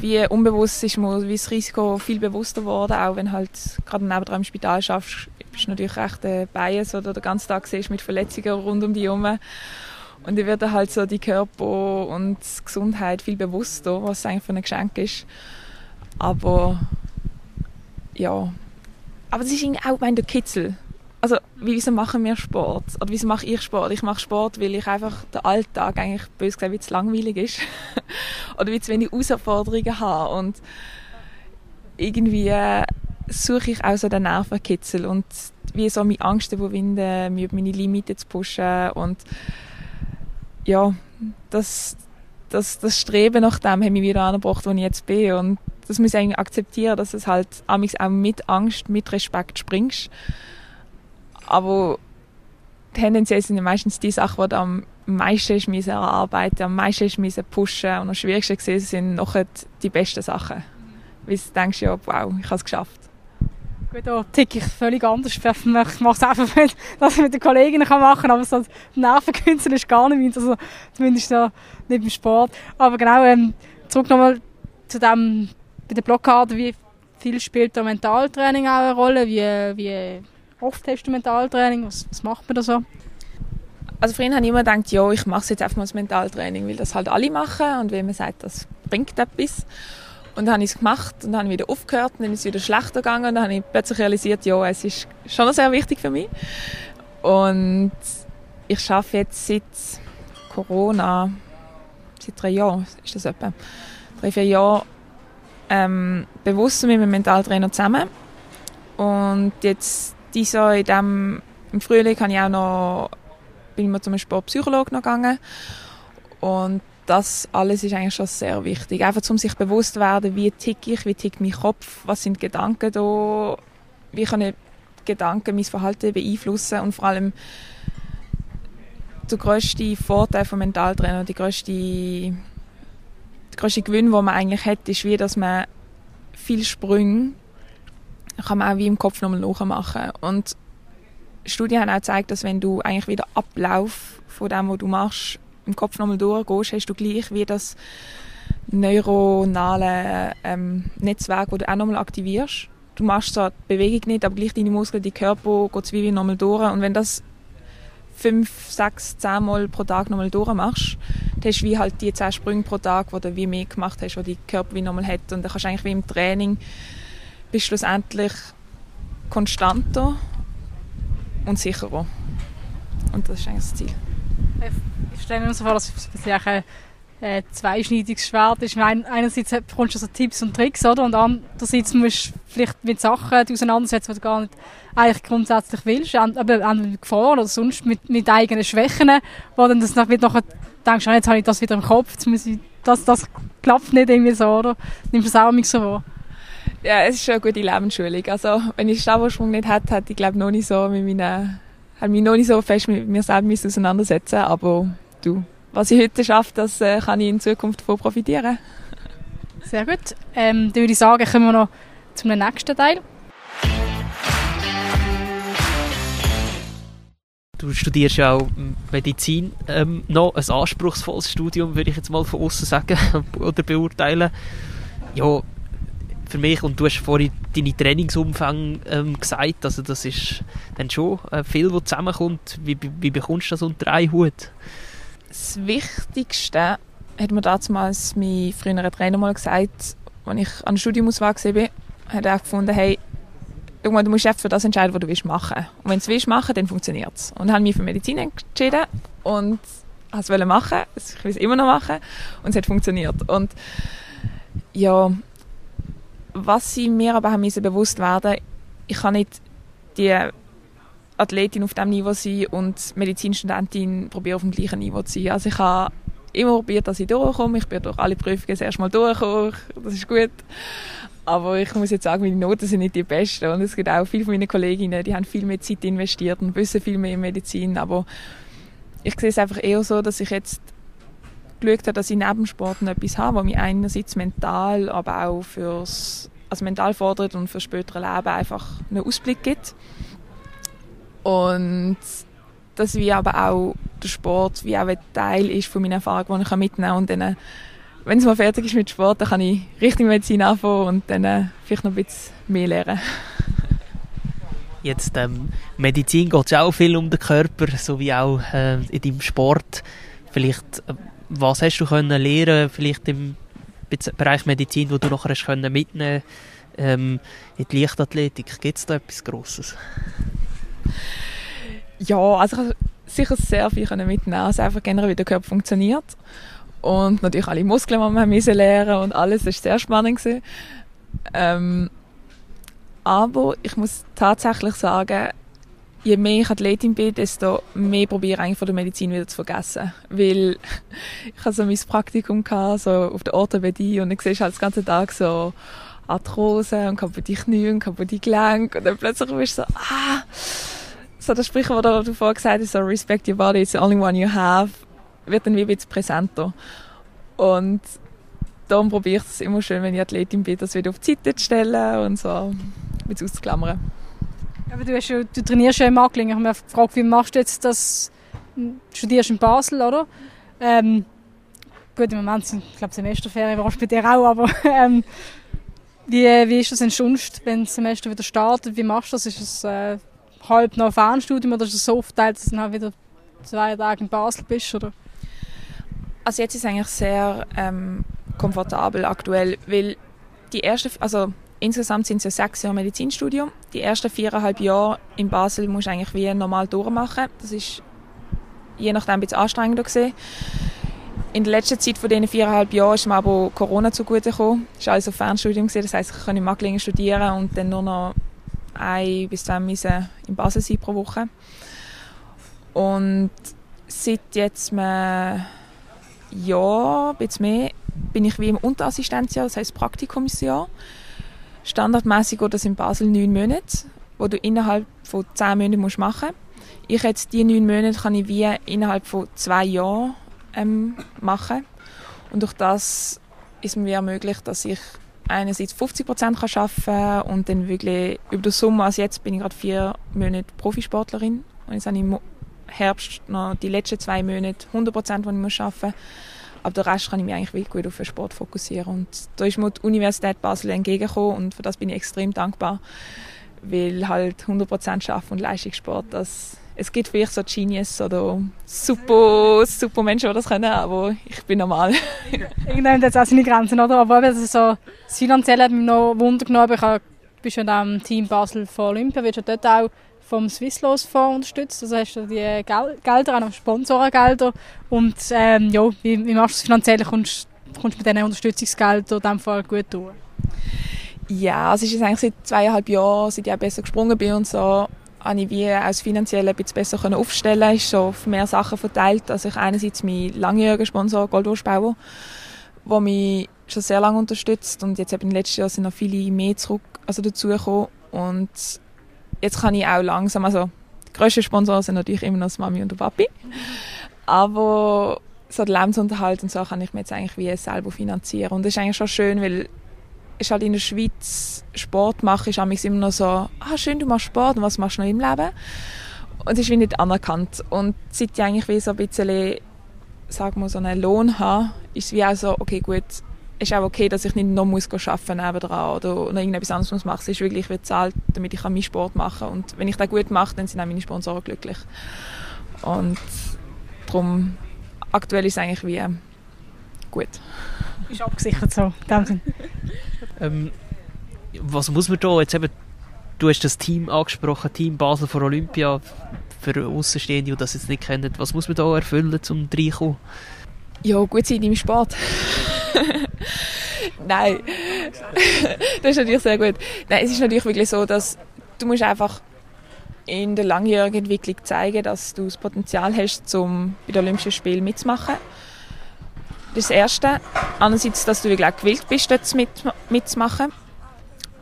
wie unbewusst ist wie das Risiko viel bewusster geworden, auch wenn halt gerade neben im Spital schaffst, bist du natürlich recht äh, bias oder den ganzen Tag siehst mit Verletzungen rund um dich herum. Und ich werde halt so die Körper und die Gesundheit viel bewusster, was eigentlich für ein Geschenk ist. Aber ja, aber das ist auch mein der Kitzel also wieso machen wir Sport? Oder wieso mache ich Sport? Ich mache Sport, weil ich einfach der Alltag eigentlich bös gesagt wie zu langweilig ist. Oder wie zu wenig Herausforderungen habe. Und irgendwie äh, suche ich auch so den Nervenkitzel und wie so meine Angst überwinden, mir meine Limiten zu pushen und ja, das, das, das Streben nach dem hat mich wieder angebracht, wo ich jetzt bin und das muss ich eigentlich akzeptieren, dass es halt auch mit Angst, mit Respekt springst aber tendenziell sind meistens die Sachen, die am meisten ist müssen erarbeiten, am meisten ist müssen pushen und am schwierigsten gesehen sind noch die besten Sachen. Weil du denkst, ja, wow, ich habe es geschafft. Gut, da ticke ich völlig anders. Ich mache es einfach, weil das mit den Kolleginnen machen kann, aber so Nervenkünstler ist gar nicht meins, also zumindest so nicht im Sport. Aber genau, ähm, zurück nochmal zu dem, bei der Blockade, wie viel spielt da Mentaltraining auch eine Rolle, wie, wie oft hast du Mentaltraining? Was, was macht man da so? Also vorhin habe ich immer gedacht, ja, ich mache jetzt einfach mal das Mentaltraining, weil das halt alle machen und wenn man sagt, das bringt etwas. Und dann habe ich es gemacht und dann wieder aufgehört und dann ist es wieder schlechter gegangen und dann habe ich plötzlich realisiert, ja, es ist schon sehr wichtig für mich. Und ich schaffe jetzt seit Corona, seit drei Jahren ist das etwa, drei, vier Jahre, ähm, bewusst mit meinem Mentaltrainer zusammen. Und jetzt dieses Jahr in dem, im Frühling habe ich auch noch, bin ich zum Sportpsychologen noch gegangen. Und das alles ist eigentlich schon sehr wichtig. Einfach um sich bewusst zu werden, wie tick ich, wie tickt mein Kopf, was sind Gedanken da, wie können Gedanken mein Verhalten beeinflussen und vor allem der grösste Vorteil vom Mentaltrainer, die grösste, der grösste Gewinn, den man eigentlich hat, ist wie, dass man viel Sprünge kann man auch wie im Kopf nochmal nachmachen. Und Studien haben auch gezeigt, dass wenn du eigentlich wieder Ablauf von dem, was du machst, im Kopf nochmal durchgehst, hast du gleich wie das neuronale ähm, Netzwerk, das du auch nochmal aktivierst. Du machst zwar die Bewegung nicht, aber gleich deine Muskeln, dein Körper geht es wie nochmal durch. Und wenn das fünf, sechs, zehn Mal pro Tag nochmal durchmachst, dann hast du wie halt die zehn Sprünge pro Tag, die du wie mehr gemacht hast, die dein Körper wie nochmal hat. Und dann kannst du eigentlich wie im Training bist schlussendlich konstanter und sicherer. Und das ist eigentlich das Ziel. Ich stelle mir so vor, dass es eine äh, zweischneidiges Schwert ist. Meine, einerseits bekommst du so Tipps und Tricks, oder? Und andererseits musst du vielleicht mit Sachen auseinandersetzen, die du gar nicht eigentlich grundsätzlich willst. Aber auch mit Gefahren oder sonst mit, mit eigenen Schwächen, wo dann das nachher, nachher denkst, ah, jetzt habe ich das wieder im Kopf, jetzt muss ich, das, das klappt nicht irgendwie so, oder? Nimmst du das auch so wahr? Ja, es ist schon eine gute Lebensschulung. Also, wenn ich Stabhochsprung nicht hätte, hätte ich glaube noch nicht so mit meinen, hätte mich noch nicht so fest mit mir selbst auseinandersetzen Aber du, was ich heute schaffe, das äh, kann ich in Zukunft davon profitieren. Sehr gut. Ähm, dann würde ich sagen, kommen wir noch zum nächsten Teil. Du studierst ja auch Medizin, ähm, noch ein anspruchsvolles Studium, würde ich jetzt mal von außen sagen oder beurteilen. Ja, für mich, und du hast vorhin deine Trainingsumfang ähm, gesagt, also das ist dann schon äh, viel, was zusammenkommt. Wie, wie bekommst du das unter einen Hut? Das Wichtigste hat mir damals mein früherer Trainer mal gesagt, als ich an der Studiumauswahl war, hat er gefunden, hey, du musst einfach für das entscheiden, was du willst machen. Und wenn du es willst machen, dann funktioniert es. Und habe ich mich für Medizin entschieden und es machen. Ich will es immer noch machen. Und es hat funktioniert. Und ja, was sie mir aber haben bewusst werden, ich kann nicht die Athletin auf diesem Niveau sein und Medizinstudentin probiere auf dem gleichen Niveau zu sein. Also ich habe immer probiert, dass ich durchkomme. Ich bin durch alle Prüfungen das erste Mal durchgekommen. Das ist gut. Aber ich muss jetzt sagen, meine Noten sind nicht die besten. Und es gibt auch viele von meinen Kolleginnen, die haben viel mehr Zeit investiert und wissen viel mehr in Medizin. Aber ich sehe es einfach eher so, dass ich jetzt geschaut habe, dass ich neben Sport noch etwas habe, was mich einerseits mental, aber auch fürs, also mental fordert und fürs spätere Leben einfach einen Ausblick gibt. Und dass wie aber auch der Sport wie auch ein Teil ist von meiner Erfahrung, die ich mitnehmen kann. Und dann, wenn es mal fertig ist mit Sport, dann kann ich richtig Medizin anfangen und dann äh, vielleicht noch ein bisschen mehr lernen. Jetzt ähm, Medizin geht es auch viel um den Körper, so wie auch äh, in deinem Sport. Vielleicht, äh, was hast du können lernen, vielleicht im Bereich Medizin, wo du nachher hast können mitnehmen ähm, in die Leichtathletik? Gibt es da etwas Grosses? Ja, also ich habe sicher sehr viel mitnehmen also einfach generell, wie der Körper funktioniert. Und natürlich alle Muskeln, die wir müssen lernen und alles, das war sehr spannend. Ähm, aber ich muss tatsächlich sagen, je mehr ich Athletin bin, desto mehr probiere ich eigentlich von der Medizin wieder zu vergessen. Weil ich hatte so mein Praktikum gehabt, so auf der Orthopädie und dann siehst du halt den ganzen Tag so Arthrose und kaputte Knie und kaputte Gelenke und dann plötzlich bist du so, ah, so das Sprichwort, das du vorher gesagt hast, so respect your body, it's the only one you have, wird dann wie ein bisschen präsenter. Und darum probiere ich es immer schön, wenn ich Athletin bin, das wieder auf die Seite zu stellen und so bisschen auszuklammern. Aber du, ja, du trainierst ja im Magling. Ich habe mich gefragt, wie machst du jetzt das? Du studierst in Basel, oder? Ähm, gut, im Moment sind, ich glaube, Semesterferien warst bei dir auch, aber ähm, wie, wie ist das denn sonst, wenn das Semester wieder startet? Wie machst du das? Ist es äh, halb noch Fernstudium oder ist es so aufgeteilt, dass du dann wieder zwei Tage in Basel bist? Oder? Also jetzt ist es eigentlich sehr ähm, komfortabel aktuell, weil die erste, also insgesamt sind es ja sechs Jahre Medizinstudium. Die ersten viereinhalb Jahre in Basel musst du eigentlich wie normal durchmachen. Das ist je nachdem ein bisschen anstrengender gesehen. In der letzten Zeit von diesen viereinhalb Jahren ist mir aber Corona zugute gekommen. Es war alles auf Fernstudium, das heisst, ich kann in Magglingen studieren und dann nur noch ein bis zwei Messen in Basel sein pro Woche. Und seit jetzt einem Jahr, ein bisschen mehr, bin ich wie im Unterassistenzjahr, das heisst Praktikumsjahr. Standardmäßig geht das in Basel neun Monate, wo du innerhalb von zehn Monaten machen musst. Ich jetzt die neun Monate kann ich wie innerhalb von zwei Jahren ähm, machen. Und durch das ist mir ermöglicht, dass ich einerseits 50 Prozent arbeiten kann und dann wirklich über den Sommer, also jetzt bin ich gerade vier Monate Profisportlerin und jetzt habe ich im Herbst noch die letzten zwei Monate 100 Prozent, die ich muss arbeiten muss. Aber den Rest kann ich mich eigentlich wirklich gut auf den Sport fokussieren. Und da ist mir die Universität Basel entgegengekommen und für das bin ich extrem dankbar, weil halt 100 Prozent Schaffen und Leistungssport, das es gibt vielleicht so Genius oder super, super Menschen, die das können, aber ich bin normal. Irgendwann hat es auch seine Grenzen, oder? Aber eben, so, das Finanzielle hat mich noch Wunder genommen. Ich bin schon im Team Basel von Olympia, wird schon dort auch vom Swisslos Fonds unterstützt. Also hast du die Gel Gelder, auch Sponsorengelder. Und ähm, ja, wie, wie machst du das finanziell? Kommst, kommst du mit diesen Unterstützungsgeldern in diesem Fall gut durch? Ja, also es ist eigentlich seit zweieinhalb Jahren, seit ich auch besser gesprungen bin und so, habe ich wie aus finanziell ein bisschen besser können aufstellen ist so auf mehr Sachen verteilt. Also ich einerseits mein langjähriger Sponsor Goldwurstbauer, der mich schon sehr lange unterstützt. Und jetzt eben letztes Jahr sind noch viele mehr zurück, also dazugekommen. Und jetzt kann ich auch langsam, also die grössten Sponsoren sind natürlich immer noch Mami und der Papi, aber so den Lebensunterhalt und so kann ich mir jetzt eigentlich wie selber finanzieren. Und das ist eigentlich schon schön, weil ist halt in der Schweiz Sport machen, ist immer noch so, ah schön, du machst Sport und was machst du noch im Leben? Und es ist wie nicht anerkannt. Und seit ich eigentlich wie so ein bisschen, sagen wir so einen Lohn habe, ist es wie auch so, okay gut, ist auch okay, dass ich nicht noch muss arbeiten nebendran oder noch irgendetwas anderes muss machen. Es ist wirklich bezahlt, damit ich meinen Sport machen kann. Und wenn ich das gut mache, dann sind auch meine Sponsoren glücklich. Und darum, aktuell ist es eigentlich wie gut. Ist abgesichert so, in ähm, was muss man da jetzt eben, du hast das Team angesprochen, Team Basel vor Olympia, für Außenstehende, die das jetzt nicht kennen, was muss man da erfüllen, um reinkommen? Ja, gut sein im Sport. Nein, das ist natürlich sehr gut. Nein, es ist natürlich wirklich so, dass du musst einfach in der langjährigen Entwicklung zeigen, dass du das Potenzial hast, um bei den Olympischen Spielen mitzumachen. Das Erste. Andererseits, dass du wirklich auch gewillt bist, dort mit, mitzumachen.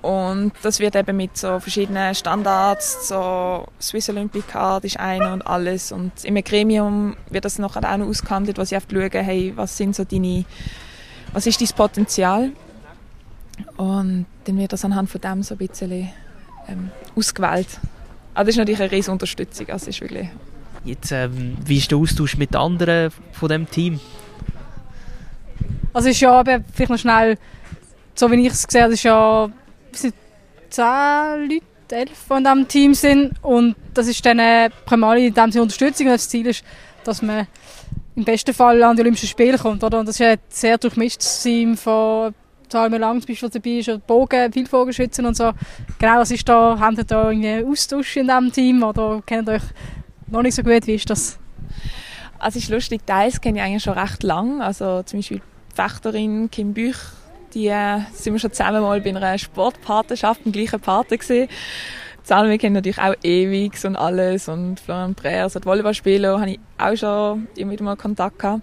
Und das wird eben mit so verschiedenen Standards, so Swiss Olympic Card ist einer und alles. Und im Gremium wird das nachher auch noch ausgehandelt, wo sie einfach schauen, hey, was sind so deine, was ist dein Potenzial? Und dann wird das anhand von dem so ein bisschen ähm, ausgewählt. Aber das ist natürlich eine riesige Unterstützung. Also ist wirklich Jetzt, ähm, wie ist der Austausch mit anderen von dem Team? Also ist ja eben, vielleicht noch schnell, so wie ich es gesehen habe, ist ja sind zehn Leute, elf von diesem Team sind und das ist dann äh, primär in dem Sinne Unterstützung und das Ziel ist, dass man im besten Fall an die Olympischen Spiele kommt, oder? Und das ist ein sehr durchmischtes Team von Salme Lang zum Beispiel dabei ist, oder Bogen, Vielvogelschützen und so. Genau, was ist da? Habt ihr da irgendwie Austausch in diesem Team oder kennt ihr euch noch nicht so gut? Wie ist das? Also es ist lustig, teils kenne ich eigentlich schon recht lang. Also zum Beispiel Fechterin Kim Büch, die äh, sind wir schon zusammen mal bei einer Sportpartnerschaft im gleichen Partner gesehen. Salme kennen natürlich auch ewig und alles und Florian Breer, also Volleyballspieler, habe ich auch schon immer wieder mal Kontakt gehabt.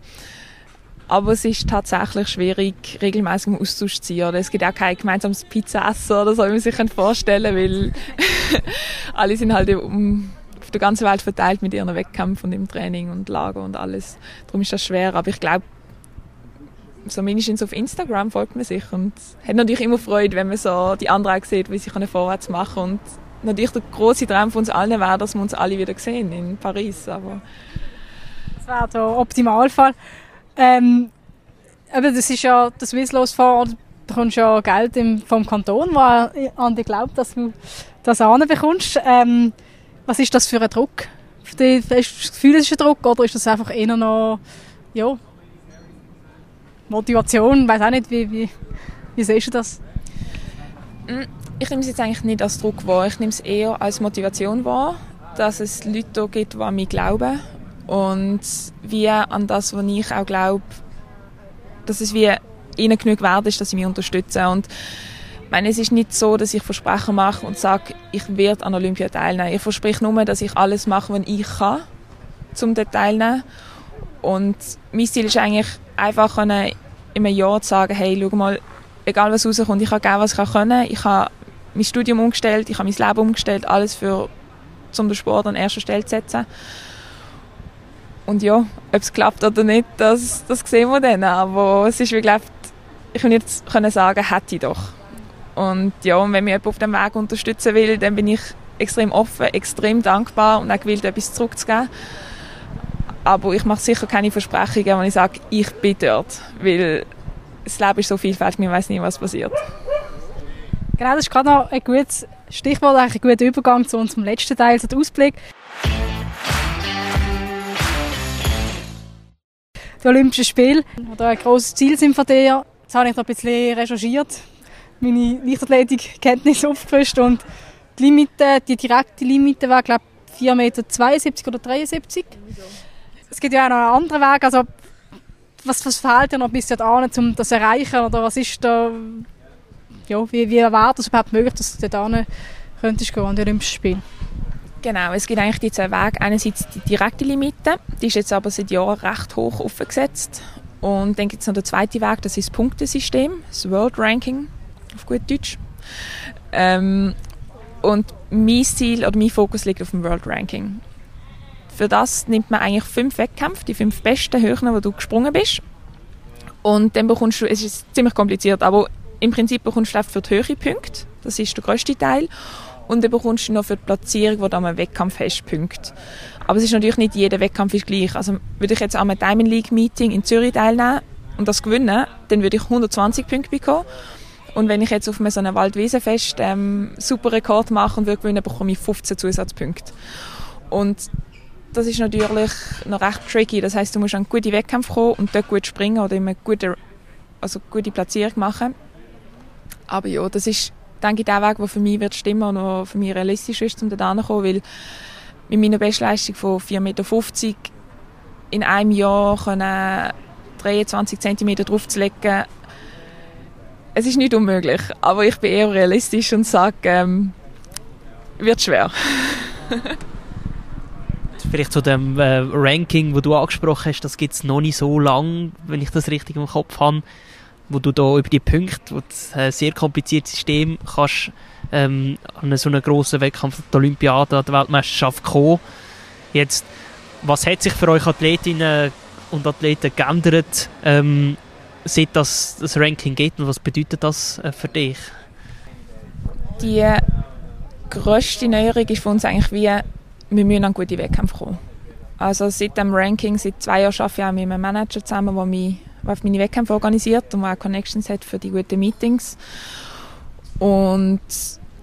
Aber es ist tatsächlich schwierig, regelmäßig im Austausch zu. Oder es gibt auch kein gemeinsames Pizza-Essen oder so, wie man sich vorstellen kann, weil alle sind halt auf der ganzen Welt verteilt mit ihren Wettkämpfen und im Training und Lager und alles. Darum ist das schwer. Aber ich glaube, so mindestens auf Instagram folgt man sich und hat natürlich immer Freude, wenn man so die anderen auch sieht, wie sie vorwärts machen und natürlich der große Traum von uns allen wäre, dass wir uns alle wieder sehen in Paris, aber das wäre der Optimalfall. Ähm, aber das ist ja das Swisslos Fonds, da kommst ja Geld vom Kanton, wo an dich glaubt, dass du das bekommst. Ähm, was ist das für ein Druck? Hast du das Gefühl, es ist ein Druck oder ist das einfach eher noch ja, Motivation, weiß auch nicht, wie, wie, wie siehst du das? Mm, ich nehme es jetzt eigentlich nicht als Druck wahr, ich nehme es eher als Motivation wahr, dass es Leute gibt, die an mich glauben und wie an das, was ich auch glaube, dass es wie ihnen genug wert ist, dass sie mich unterstützen und ich meine, es ist nicht so, dass ich Versprechen mache und sage, ich werde an Olympia teilnehmen. Ich verspreche nur, dass ich alles mache, was ich kann, um dort teilnehmen. Und mein Ziel ist eigentlich, einfach in einem Jahr zu sagen, hey, schau mal, egal was rauskommt, ich habe gegeben, was ich können. Ich habe mein Studium umgestellt, ich habe mein Leben umgestellt, alles für, um den Sport an erster Stelle zu setzen. Und ja, ob es klappt oder nicht, das, das sehen wir dann. Aber es ist wirklich, ich will jetzt können sagen, hätte ich doch. Und ja, und wenn mich jemand auf dem Weg unterstützen will, dann bin ich extrem offen, extrem dankbar und auch gewillt, etwas zurückzugeben. Aber ich mache sicher keine Versprechungen, wenn ich sage, ich bin dort. Weil das Leben ist so vielfältig, man weiß nie, was passiert. Genau, das ist gerade noch ein gutes Stichwort, ein guter Übergang zu unserem letzten Teil, zu dem Ausblick. Die Olympischen Spiele, die ein grosses Ziel sind von dir. Jetzt habe ich noch ein bisschen recherchiert, meine Leichtathletik-Kenntnisse aufgefrischt und die Limite, die direkte Limite war, glaube ich, 4,72 Meter oder 73. Es gibt ja auch noch einen anderen Weg. Also, was, was fehlt dir noch bis dahin, um das zu erreichen? Oder was ist da, ja, wie, wie wäre das überhaupt möglich, dass du dort könntest gehen an die Olympischen Spiele? Genau, es gibt eigentlich die zwei Wege. Einerseits die direkte Limite, die ist jetzt aber seit Jahren recht hoch aufgesetzt. Und dann gibt es noch den zweiten Weg, das ist das Punktesystem, das World Ranking auf gut Deutsch. Ähm, und mein Ziel oder mein Fokus liegt auf dem World Ranking. Für das nimmt man eigentlich fünf Wettkämpfe, die fünf besten Höhen, wo du gesprungen bist. Und dann bekommst du, es ist ziemlich kompliziert, aber im Prinzip bekommst du für die Höhe Punkte. Das ist der größte Teil. Und dann bekommst du noch für die Platzierung, die du am Wettkampf hast, Punkte. Aber es ist natürlich nicht jeder Wettkampf ist gleich. Also würde ich jetzt an einem Diamond League Meeting in Zürich teilnehmen und das gewinnen, dann würde ich 120 Punkte bekommen. Und wenn ich jetzt auf einem so einem Waldwiesenfest ähm, super Rekord mache und würde gewinnen, bekomme ich 15 Zusatzpunkte. Und das ist natürlich noch recht tricky. Das heißt, du musst an gute Wettkämpfe kommen und dort gut springen oder immer gute, also gute Platzierung machen. Aber ja, das ist, denke ich, der Weg, der für mich wird stimmen und für mich realistisch ist, um da kommen, weil mit meiner Bestleistung von 4,50 Meter in einem Jahr können 23 cm draufzulegen, es ist nicht unmöglich, aber ich bin eher realistisch und sage, ähm, wird schwer. Vielleicht zu dem äh, Ranking, wo du angesprochen hast, das gibt es noch nicht so lang, wenn ich das richtig im Kopf habe, wo du da über die Punkte, wo das äh, sehr kompliziertes System kannst ähm, an so einem grossen Wettkampf der Olympiade, der Weltmeisterschaft kommen. Jetzt, was hat sich für euch Athletinnen und Athleten geändert, ähm, seit das, das Ranking gibt und was bedeutet das äh, für dich? Die grösste Neuerung ist für uns eigentlich wie, wir müssen an gute Wettkämpfe kommen. Also seit dem Ranking, seit zwei Jahren arbeite ich auch mit einem Manager zusammen, der mich auf meine Wettkämpfe organisiert und auch Connections hat für die guten Meetings. Und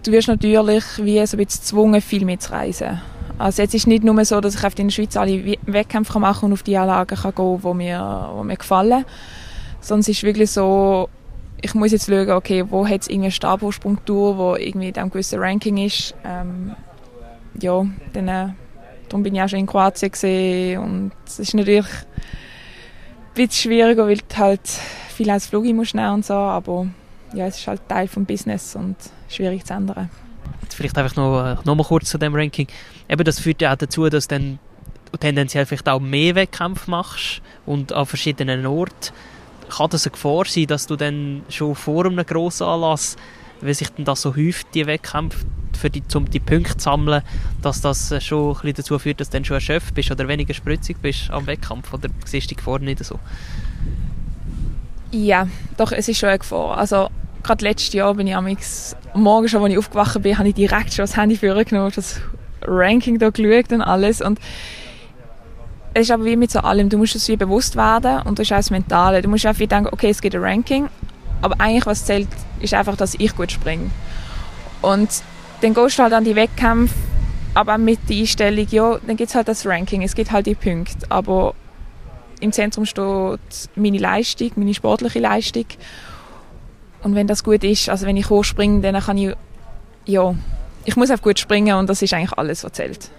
du wirst natürlich wie so ein bisschen gezwungen, viel mitzureisen. Also jetzt ist es nicht nur so, dass ich in der Schweiz alle Wettkämpfe machen kann und auf die Anlagen gehen kann, die mir, die mir gefallen. Sondern es ist wirklich so, ich muss jetzt schauen, okay, wo hat es irgendwie eine Stabhochsprungtour, wo irgendwie in einem gewissen Ranking ist. Ähm, ja, dann, äh, darum bin ich auch schon in Kroatien gesehen und es ist natürlich ein bisschen schwieriger, weil du halt viel als Flug musst und so, aber ja, es ist halt Teil des Business und schwierig zu ändern. Vielleicht einfach noch, äh, noch mal kurz zu dem Ranking. Eben, das führt ja auch dazu, dass dann tendenziell vielleicht auch mehr Wettkämpfe machst und an verschiedenen Orten. Kann das eine Gefahr sein, dass du dann schon vor einem grossen Anlass, wenn sich dann das so häuft, die Wettkämpfe, die, um die Punkte zu sammeln, dass das äh, schon ein bisschen dazu führt, dass du dann schon erschöpft bist oder weniger spritzig bist am Wettkampf? Oder siehst du die Gefahr nicht so? Ja, doch, es ist schon eine Gefahr. Also gerade letztes Jahr bin ich am Morgen schon, als ich aufgewacht bin, habe ich direkt schon das Handy vorgenommen, das Ranking da geschaut und alles. Und es ist aber wie mit so allem, du musst es wie bewusst werden und das ist auch das Mentale. Du musst einfach denken, okay, es gibt ein Ranking, aber eigentlich was zählt, ist einfach, dass ich gut springe. Und dann gehst du halt an die Wettkämpfe, aber mit der Einstellung, ja, dann gibt es halt das Ranking, es gibt halt die Punkte, aber im Zentrum steht meine Leistung, meine sportliche Leistung und wenn das gut ist, also wenn ich hochspringe, dann kann ich, ja, ich muss einfach gut springen und das ist eigentlich alles, was zählt.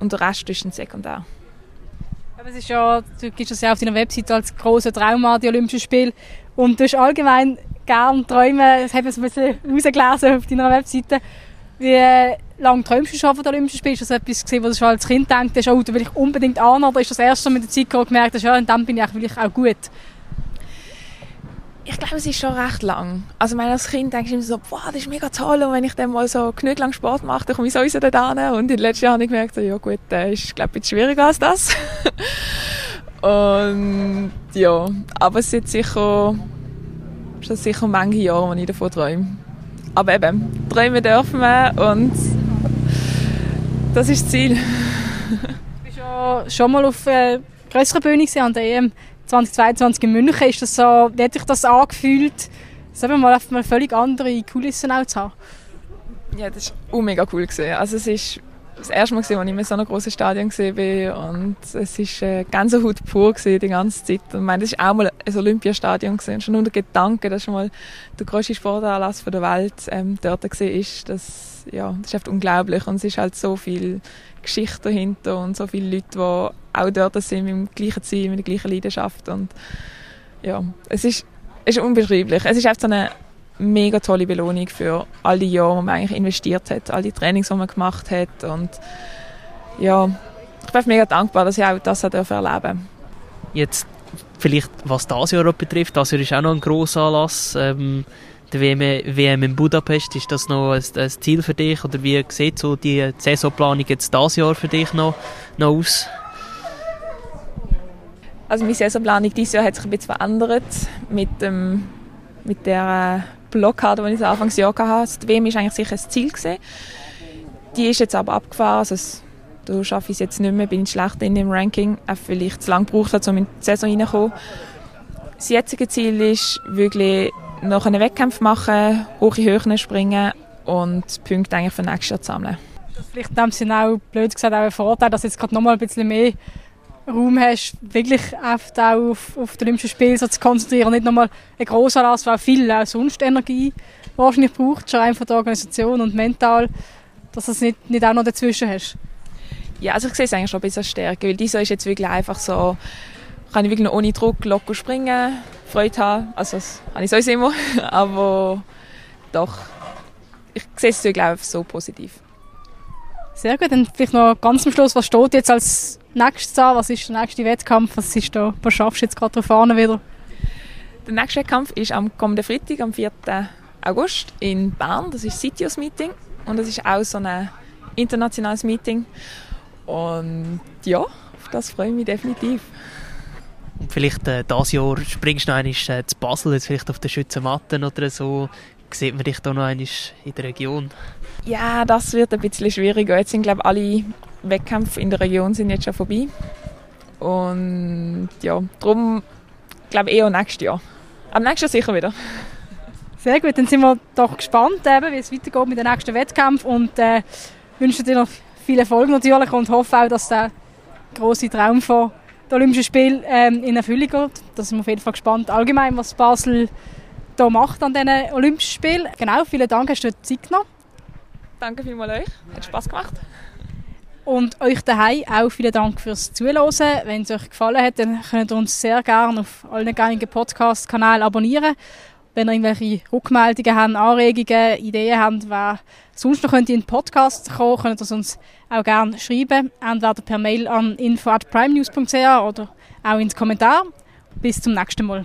Und der Rest ist ein Sekundär. Aber es ist ja, du gibst das ja auf deiner Webseite als großer Traum an, die Olympischen Spiele. Und du hast allgemein gerne Träume, das habe ich ein bisschen rausgelesen auf deiner Webseite. Wie lange träumst du schon von den Olympischen Spielen? Ist das etwas gesehen, was du schon als Kind denkst, oh, da will ich unbedingt an? Oder ist das erst so mit der Zeit gemerkt, dass, ja, und dann bin ich auch gut? ich glaube, es ist schon recht lang. Also meine, als Kind denke ich immer so, boah, das ist mega toll. Und wenn ich dann mal so genug lang Sport mache, dann komme ich sowieso da hin. Und in den letzten Jahren habe ich gemerkt, ja gut, das ist, glaube ich, schwieriger als das. und ja, aber es sind sicher, schon sicher manche Jahre, die ich davon träume. Aber eben, träumen dürfen wir und das ist das Ziel. bist ja schon mal auf äh, größeren Bühne an der EM 2022 in München, ist das so, wie hat sich das angefühlt, sagen mal, mal völlig andere Kulissen auch zu haben? Ja, das war mega cool. Gewesen. Also es ist das erste Mal, gesehen, als ich in so einem großen Stadion bin und es ist äh, Gänsehaut pur gewesen, die ganze Zeit. Und ich meine, das ist auch mal ein Olympiastadion gewesen. schon nur der Gedanke, dass schon mal der größte Sportanlass der Welt ähm, dort ist, das, ja, das ist einfach unglaublich und es ist halt so viel Geschichte dahinter und so viele Leute, die auch dort sind mit dem gleichen Ziel, mit der gleichen Leidenschaft und ja, es ist, es ist unbeschreiblich. Es ist einfach so eine mega tolle Belohnung für all die Jahre, die man eigentlich investiert hat, all die Trainings, die man gemacht hat und ja, ich bin mega dankbar, dass ich auch das erleben durfte. Jetzt vielleicht, was das Jahr betrifft, das Jahr ist auch noch ein grosser Anlass. Ähm, der WM, WM in Budapest, ist das noch ein, ein, Ziel für dich oder wie sieht so die Saisonplanung jetzt das Jahr für dich noch, noch aus? Also meine Saisonplanung dieses Jahr hat sich ein bisschen verändert mit, dem, mit der Blockade, die ich Anfangs Jahr hatte. Die WM war eigentlich sicher ein Ziel. Gewesen. Die ist jetzt aber abgefahren. Also da schaffe ich es jetzt nicht mehr, bin ich schlecht in dem Ranking. Auch vielleicht zu lange gebraucht um in die Saison reinzukommen. Das jetzige Ziel ist wirklich noch einen Wettkampf machen, hohe Höhen springen und Punkte eigentlich für nächstes Jahr zu sammeln. Vielleicht dem Sinne auch, blöd gesagt, auch ein Vorteil, dass jetzt gerade noch mal ein bisschen mehr Raum hast, wirklich oft auch auf, auf die Olympischen Spiele so zu konzentrieren. Nicht nochmal ein grosser Anlass, weil viel auch sonst Energie wahrscheinlich braucht, schon einfach der Organisation und mental, dass du es nicht, nicht auch noch dazwischen hast. Ja, also ich sehe es eigentlich schon ein bisschen Stärke, weil dieser ist jetzt wirklich einfach so, kann ich wirklich noch ohne Druck locker springen, Freude haben, also das habe ich sowieso immer, aber doch, ich sehe es glaube ich so positiv. Sehr gut, dann vielleicht noch ganz am Schluss, was steht jetzt als nächstes an? Was ist der nächste Wettkampf? Was, ist da, was schaffst du jetzt gerade vorne wieder? Der nächste Wettkampf ist am kommenden Freitag, am 4. August in Bern. Das ist Sitios Meeting und das ist auch so ein internationales Meeting. Und ja, auf das freue ich mich definitiv. Und vielleicht äh, dieses Jahr springst du noch einmal äh, zu Basel, jetzt vielleicht auf der Schützenmatten oder so. Sieht man dich da noch einmal in der Region? Ja, das wird ein bisschen schwieriger. Jetzt sind, glaube ich, alle Wettkämpfe in der Region sind jetzt schon vorbei. Und ja, darum glaube ich eher nächstes Jahr. Am nächsten Jahr sicher wieder. Sehr gut, dann sind wir doch gespannt, eben, wie es weitergeht mit dem nächsten Wettkampf und äh, wünschen dir noch viel Erfolg natürlich und hoffe auch, dass der große Traum von den Olympischen Spielen ähm, in Erfüllung geht. Da sind wir auf jeden Fall gespannt, allgemein, was Basel da macht an diesen Olympischen Spielen. Genau, vielen Dank, hast du dir Zeit genommen. Danke vielmals euch, hat Spaß gemacht. Und euch daheim auch vielen Dank fürs Zuhören. Wenn es euch gefallen hat, dann könnt ihr uns sehr gerne auf allen gängigen Podcast-Kanälen abonnieren. Wenn ihr irgendwelche Rückmeldungen habt, Anregungen, Ideen habt, wer sonst noch könnt in den Podcast kommen, könnt ihr uns auch gerne schreiben. Entweder per Mail an info.primenews.ch oder auch ins Kommentar. Bis zum nächsten Mal.